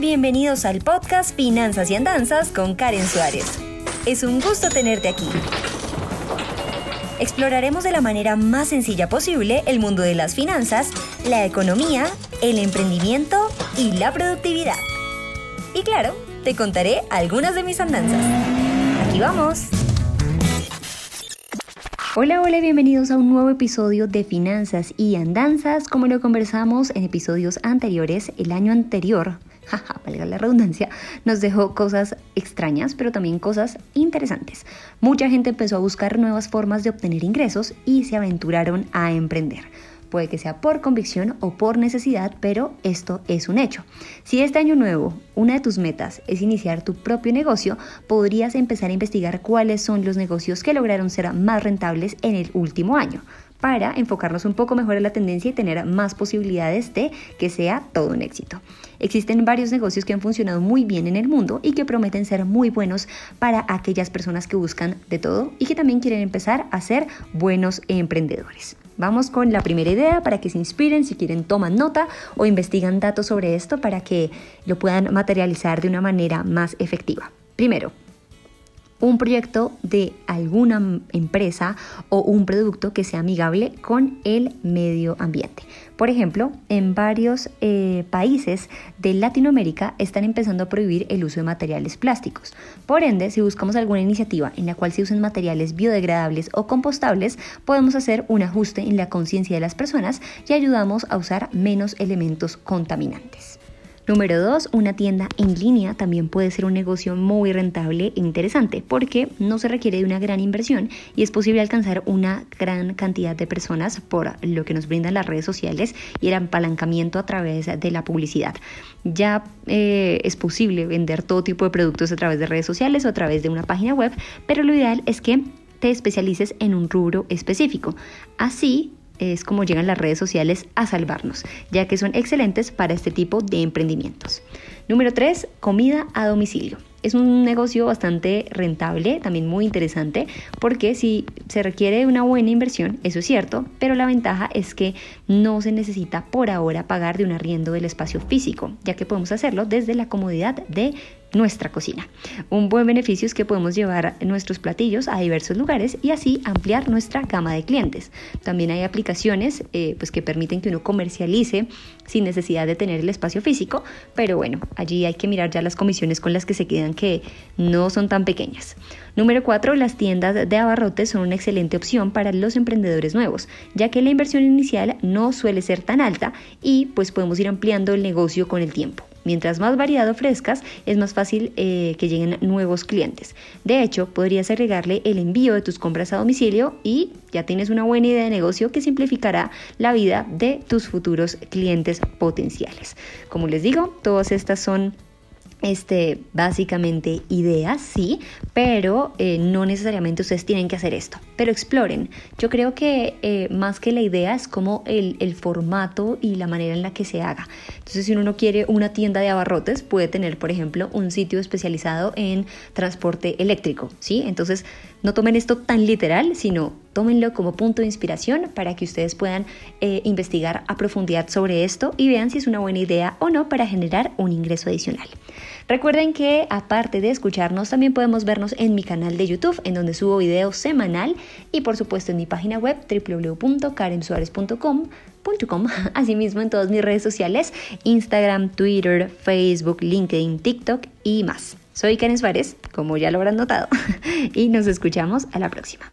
bienvenidos al podcast Finanzas y Andanzas con Karen Suárez. Es un gusto tenerte aquí. Exploraremos de la manera más sencilla posible el mundo de las finanzas, la economía, el emprendimiento y la productividad. Y claro, te contaré algunas de mis andanzas. Aquí vamos. Hola, hola, bienvenidos a un nuevo episodio de Finanzas y Andanzas. Como lo conversamos en episodios anteriores, el año anterior, jaja, valga la redundancia, nos dejó cosas extrañas, pero también cosas interesantes. Mucha gente empezó a buscar nuevas formas de obtener ingresos y se aventuraron a emprender. Puede que sea por convicción o por necesidad, pero esto es un hecho. Si este año nuevo una de tus metas es iniciar tu propio negocio, podrías empezar a investigar cuáles son los negocios que lograron ser más rentables en el último año para enfocarnos un poco mejor en la tendencia y tener más posibilidades de que sea todo un éxito. Existen varios negocios que han funcionado muy bien en el mundo y que prometen ser muy buenos para aquellas personas que buscan de todo y que también quieren empezar a ser buenos emprendedores. Vamos con la primera idea para que se inspiren, si quieren toman nota o investigan datos sobre esto para que lo puedan materializar de una manera más efectiva. Primero, un proyecto de alguna empresa o un producto que sea amigable con el medio ambiente. Por ejemplo, en varios eh, países de Latinoamérica están empezando a prohibir el uso de materiales plásticos. Por ende, si buscamos alguna iniciativa en la cual se usen materiales biodegradables o compostables, podemos hacer un ajuste en la conciencia de las personas y ayudamos a usar menos elementos contaminantes. Número 2, una tienda en línea también puede ser un negocio muy rentable e interesante porque no se requiere de una gran inversión y es posible alcanzar una gran cantidad de personas por lo que nos brindan las redes sociales y el apalancamiento a través de la publicidad. Ya eh, es posible vender todo tipo de productos a través de redes sociales o a través de una página web, pero lo ideal es que te especialices en un rubro específico. Así es como llegan las redes sociales a salvarnos, ya que son excelentes para este tipo de emprendimientos. Número 3, comida a domicilio. Es un negocio bastante rentable, también muy interesante, porque si se requiere una buena inversión, eso es cierto, pero la ventaja es que no se necesita por ahora pagar de un arriendo del espacio físico, ya que podemos hacerlo desde la comodidad de nuestra cocina. Un buen beneficio es que podemos llevar nuestros platillos a diversos lugares y así ampliar nuestra gama de clientes. También hay aplicaciones eh, pues que permiten que uno comercialice sin necesidad de tener el espacio físico, pero bueno, allí hay que mirar ya las comisiones con las que se quedan que no son tan pequeñas. Número 4. Las tiendas de abarrotes son una excelente opción para los emprendedores nuevos, ya que la inversión inicial no suele ser tan alta y pues podemos ir ampliando el negocio con el tiempo. Mientras más variedad ofrezcas, es más fácil eh, que lleguen nuevos clientes. De hecho, podrías agregarle el envío de tus compras a domicilio y ya tienes una buena idea de negocio que simplificará la vida de tus futuros clientes potenciales. Como les digo, todas estas son este, básicamente ideas, sí, pero eh, no necesariamente ustedes tienen que hacer esto, pero exploren. Yo creo que eh, más que la idea es como el, el, formato y la manera en la que se haga. Entonces, si uno no quiere una tienda de abarrotes, puede tener, por ejemplo, un sitio especializado en transporte eléctrico, ¿sí? Entonces, no tomen esto tan literal, sino tómenlo como punto de inspiración para que ustedes puedan eh, investigar a profundidad sobre esto y vean si es una buena idea o no para generar un ingreso adicional. Recuerden que aparte de escucharnos, también podemos vernos en mi canal de YouTube, en donde subo videos semanal y por supuesto en mi página web www.karensuarez.com asimismo en todas mis redes sociales, Instagram, Twitter, Facebook, LinkedIn, TikTok y más. Soy Karen Suárez, como ya lo habrán notado, y nos escuchamos a la próxima.